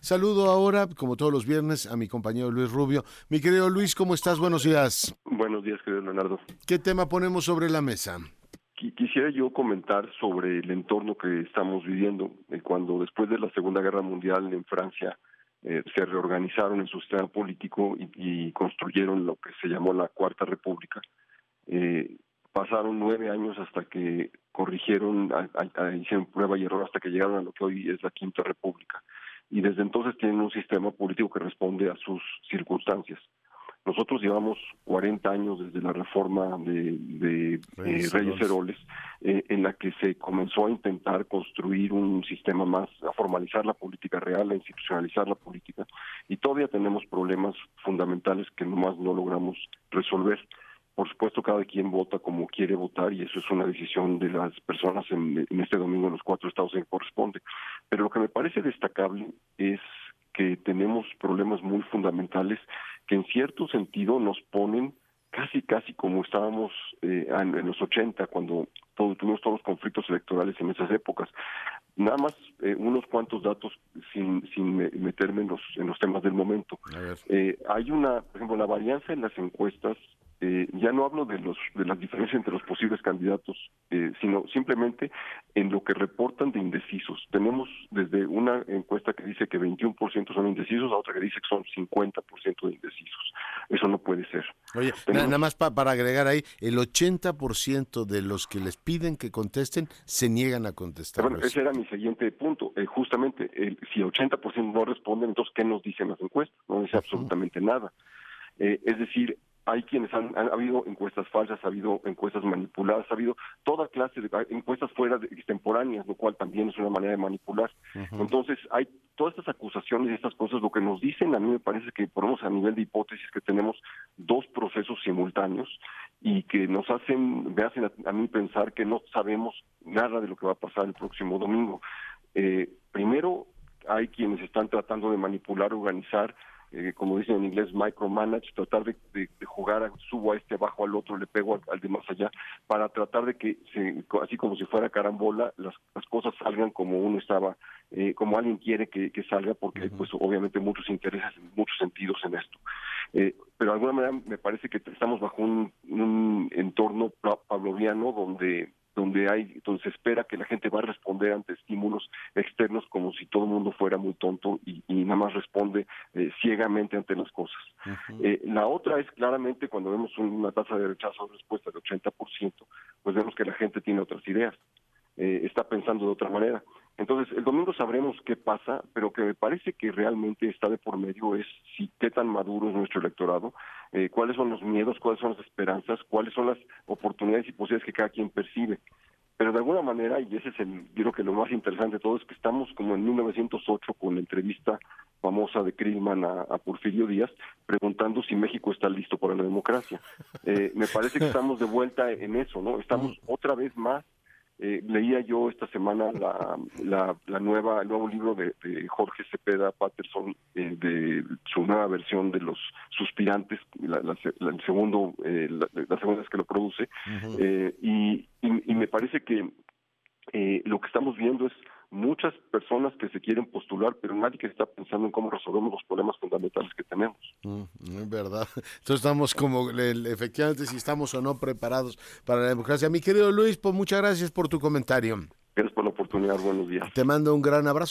Saludo ahora, como todos los viernes, a mi compañero Luis Rubio. Mi querido Luis, ¿cómo estás? Buenos días. Buenos días, querido Leonardo. ¿Qué tema ponemos sobre la mesa? Quisiera yo comentar sobre el entorno que estamos viviendo. Eh, cuando después de la Segunda Guerra Mundial en Francia eh, se reorganizaron en su sistema político y, construyeron lo que se llamó la Cuarta República, eh, pasaron nueve años hasta que corrigieron, hicieron prueba y error hasta que llegaron a lo que hoy es la Quinta República. Y desde entonces tienen un sistema político que responde a sus circunstancias. Nosotros llevamos 40 años desde la reforma de, Reyes, Heroles, eh, en la que se comenzó a intentar construir un sistema más, a formalizar la política real, a institucionalizar la política, y todavía tenemos problemas fundamentales que nomás no logramos resolver. Por supuesto, cada quien vota como quiere votar y eso es una decisión de las personas en, en este domingo en los cuatro estados en que corresponde. Pero lo que me parece destacable es que tenemos problemas muy fundamentales que en cierto sentido nos ponen casi, casi como estábamos eh, en, los 80, cuando tuvimos todos los conflictos electorales en esas épocas. Nada más eh, unos cuantos datos sin, sin meterme en los, en los temas del momento. Eh, hay una, por ejemplo, la varianza en las encuestas eh, ya no hablo de los de las diferencias entre los posibles candidatos, eh, sino simplemente en lo que reportan de indecisos. Tenemos desde una encuesta que dice que 21% son indecisos a otra que dice que son 50% de indecisos. Eso no puede ser. Oye, nada más para agregar ahí, el 80% de los que les piden que contesten se niegan a contestar. Bueno, ese era mi siguiente punto. Eh, justamente, el, si 80% no responden, entonces, ¿qué nos dicen las encuestas? No dice absolutamente nada. es decir, hay quienes han, ha habido encuestas falsas, ha habido encuestas manipuladas, ha habido toda clase de encuestas fuera de extemporáneas, lo cual también es una manera de manipular. Entonces, hay todas estas acusaciones y estas cosas, lo que nos dicen, a mí me parece que ponemos a nivel de hipótesis que tenemos dos procesos simultáneos y que nos hacen, me hacen a, mí pensar que no sabemos nada de lo que va a pasar el próximo domingo. Eh, primero, hay quienes están tratando de manipular, organizar eh, como dicen en inglés, micromanage, tratar de, jugar, subo a este, bajo al otro, le pego al, de más allá, para tratar de que, se, así como si fuera carambola, las, las cosas salgan como uno estaba, eh, como alguien quiere que, salga, porque pues obviamente muchos intereses muchos sentidos en esto. Eh, pero de alguna manera me parece que estamos bajo un, un entorno pavloviano donde donde hay donde se espera que la gente va a responder ante estímulos externos como si todo el mundo fuera muy tonto y, nada más responde eh, ciegamente ante las cosas. Eh, la otra es claramente cuando vemos una tasa de rechazo de respuesta del 80%, pues vemos que la gente tiene otras ideas, eh, está pensando de otra manera. Entonces, el domingo sabremos qué pasa, pero que me parece que realmente está de por medio es si qué tan maduro es nuestro electorado, eh, cuáles son los miedos, cuáles son las esperanzas, cuáles son las oportunidades y posibilidades que cada quien percibe. Pero de alguna manera, y ese es el, yo creo que lo más interesante de todo, es que estamos como en 1908 con la entrevista famosa de Krillman a, Porfirio Díaz, preguntando si México está listo para la democracia. Eh, me parece que estamos de vuelta en eso, ¿no? Estamos otra vez más eh, leía yo esta semana la, la, la, nueva el nuevo libro de, Jorge Cepeda Patterson eh, de su nueva versión de los suspirantes la, el segundo eh, la, segunda vez que lo produce. Eh, y, y, me parece que lo que estamos viendo es muchas personas que se quieren postular, pero nadie que está pensando en cómo resolvemos los problemas fundamentales que tenemos. Mm, es verdad. Entonces estamos como, efectivamente, si estamos o no preparados para la democracia. Mi querido Luis, pues muchas gracias por tu comentario. Gracias por la oportunidad. Buenos días. Te mando un gran abrazo.